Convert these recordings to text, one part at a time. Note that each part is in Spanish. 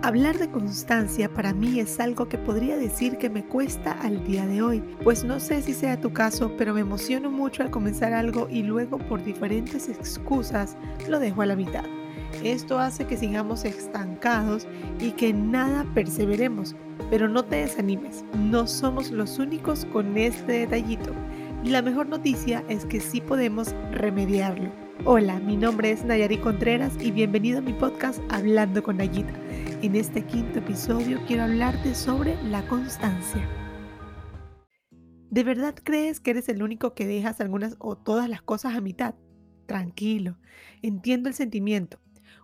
Hablar de constancia para mí es algo que podría decir que me cuesta al día de hoy, pues no sé si sea tu caso, pero me emociono mucho al comenzar algo y luego por diferentes excusas lo dejo a la mitad. Esto hace que sigamos estancados y que nada perseveremos, pero no te desanimes, no somos los únicos con este detallito. La mejor noticia es que sí podemos remediarlo. Hola, mi nombre es Nayari Contreras y bienvenido a mi podcast Hablando con Nayita. En este quinto episodio quiero hablarte sobre la constancia. ¿De verdad crees que eres el único que dejas algunas o todas las cosas a mitad? Tranquilo, entiendo el sentimiento.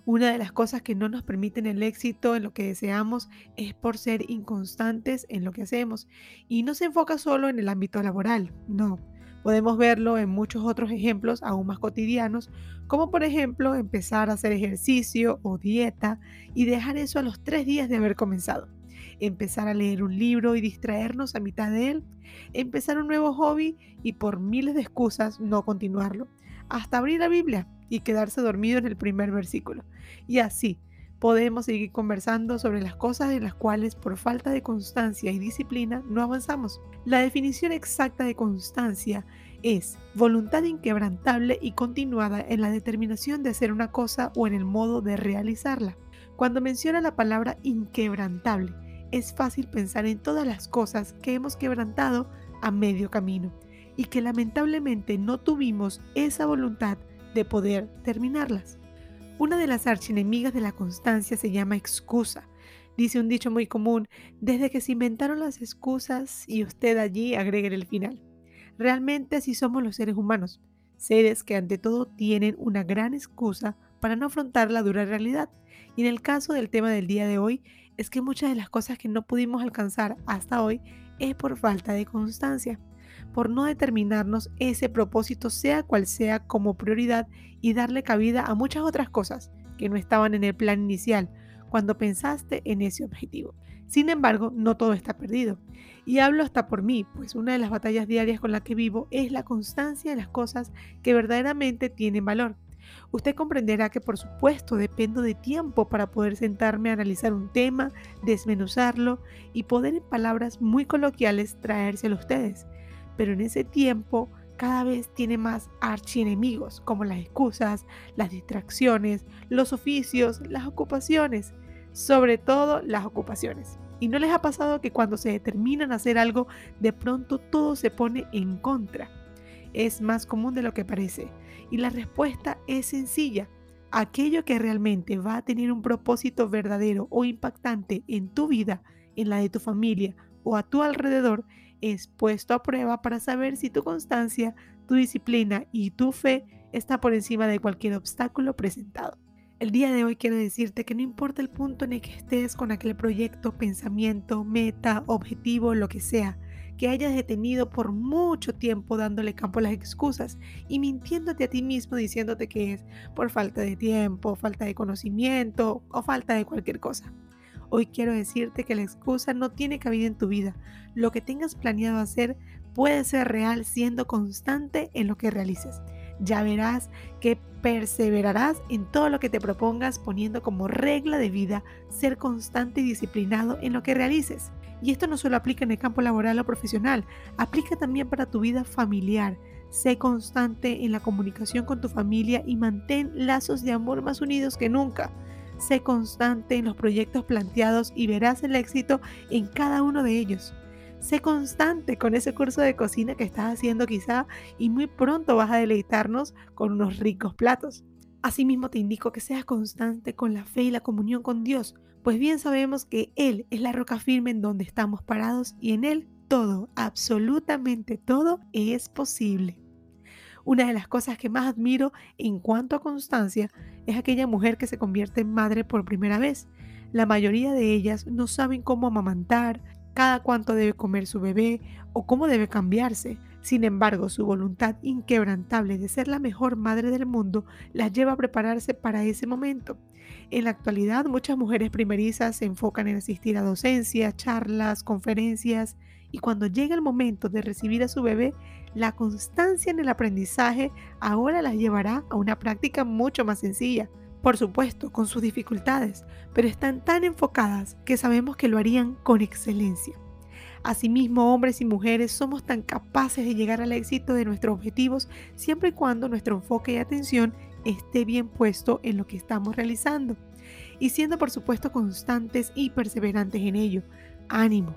Una de las cosas que no nos permiten el éxito en lo que deseamos es por ser inconstantes en lo que hacemos. Y no se enfoca solo en el ámbito laboral, no. Podemos verlo en muchos otros ejemplos aún más cotidianos, como por ejemplo empezar a hacer ejercicio o dieta y dejar eso a los tres días de haber comenzado. Empezar a leer un libro y distraernos a mitad de él. Empezar un nuevo hobby y por miles de excusas no continuarlo. Hasta abrir la Biblia y quedarse dormido en el primer versículo. Y así, podemos seguir conversando sobre las cosas en las cuales por falta de constancia y disciplina no avanzamos. La definición exacta de constancia es voluntad inquebrantable y continuada en la determinación de hacer una cosa o en el modo de realizarla. Cuando menciona la palabra inquebrantable, es fácil pensar en todas las cosas que hemos quebrantado a medio camino y que lamentablemente no tuvimos esa voluntad de poder terminarlas. Una de las archienemigas de la constancia se llama excusa. Dice un dicho muy común, desde que se inventaron las excusas y usted allí agregue el final. Realmente así somos los seres humanos, seres que ante todo tienen una gran excusa para no afrontar la dura realidad. Y en el caso del tema del día de hoy, es que muchas de las cosas que no pudimos alcanzar hasta hoy es por falta de constancia por no determinarnos ese propósito sea cual sea como prioridad y darle cabida a muchas otras cosas que no estaban en el plan inicial cuando pensaste en ese objetivo. Sin embargo, no todo está perdido. Y hablo hasta por mí, pues una de las batallas diarias con las que vivo es la constancia de las cosas que verdaderamente tienen valor. Usted comprenderá que por supuesto dependo de tiempo para poder sentarme a analizar un tema, desmenuzarlo y poder en palabras muy coloquiales traérselo a ustedes pero en ese tiempo cada vez tiene más archienemigos, como las excusas, las distracciones, los oficios, las ocupaciones, sobre todo las ocupaciones. ¿Y no les ha pasado que cuando se determinan a hacer algo, de pronto todo se pone en contra? Es más común de lo que parece. Y la respuesta es sencilla. Aquello que realmente va a tener un propósito verdadero o impactante en tu vida, en la de tu familia o a tu alrededor, es puesto a prueba para saber si tu constancia, tu disciplina y tu fe está por encima de cualquier obstáculo presentado. El día de hoy quiero decirte que no importa el punto en el que estés con aquel proyecto, pensamiento, meta, objetivo, lo que sea, que hayas detenido por mucho tiempo dándole campo a las excusas y mintiéndote a ti mismo diciéndote que es por falta de tiempo, falta de conocimiento o falta de cualquier cosa. Hoy quiero decirte que la excusa no tiene cabida en tu vida. Lo que tengas planeado hacer puede ser real siendo constante en lo que realices. Ya verás que perseverarás en todo lo que te propongas poniendo como regla de vida ser constante y disciplinado en lo que realices. Y esto no solo aplica en el campo laboral o profesional, aplica también para tu vida familiar. Sé constante en la comunicación con tu familia y mantén lazos de amor más unidos que nunca. Sé constante en los proyectos planteados y verás el éxito en cada uno de ellos. Sé constante con ese curso de cocina que estás haciendo quizá y muy pronto vas a deleitarnos con unos ricos platos. Asimismo te indico que seas constante con la fe y la comunión con Dios, pues bien sabemos que Él es la roca firme en donde estamos parados y en Él todo, absolutamente todo es posible. Una de las cosas que más admiro en cuanto a constancia es aquella mujer que se convierte en madre por primera vez. La mayoría de ellas no saben cómo amamantar, cada cuánto debe comer su bebé o cómo debe cambiarse. Sin embargo, su voluntad inquebrantable de ser la mejor madre del mundo las lleva a prepararse para ese momento. En la actualidad, muchas mujeres primerizas se enfocan en asistir a docencias, charlas, conferencias y cuando llega el momento de recibir a su bebé, la constancia en el aprendizaje ahora las llevará a una práctica mucho más sencilla, por supuesto, con sus dificultades, pero están tan enfocadas que sabemos que lo harían con excelencia. Asimismo, hombres y mujeres somos tan capaces de llegar al éxito de nuestros objetivos siempre y cuando nuestro enfoque y atención esté bien puesto en lo que estamos realizando y siendo por supuesto constantes y perseverantes en ello. Ánimo,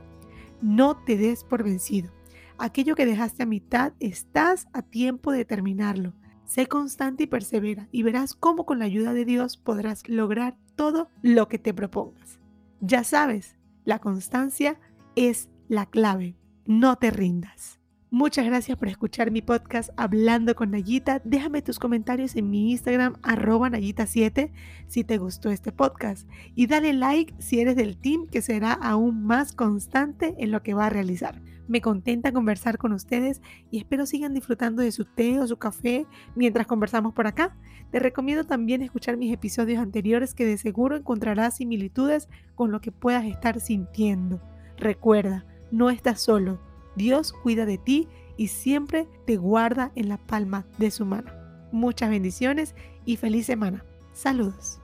no te des por vencido. Aquello que dejaste a mitad, estás a tiempo de terminarlo. Sé constante y persevera y verás cómo con la ayuda de Dios podrás lograr todo lo que te propongas. Ya sabes, la constancia es la clave. No te rindas. Muchas gracias por escuchar mi podcast Hablando con Nayita. Déjame tus comentarios en mi Instagram arroba Nayita7 si te gustó este podcast y dale like si eres del team que será aún más constante en lo que va a realizar. Me contenta conversar con ustedes y espero sigan disfrutando de su té o su café mientras conversamos por acá. Te recomiendo también escuchar mis episodios anteriores que de seguro encontrarás similitudes con lo que puedas estar sintiendo. Recuerda, no estás solo. Dios cuida de ti y siempre te guarda en la palma de su mano. Muchas bendiciones y feliz semana. Saludos.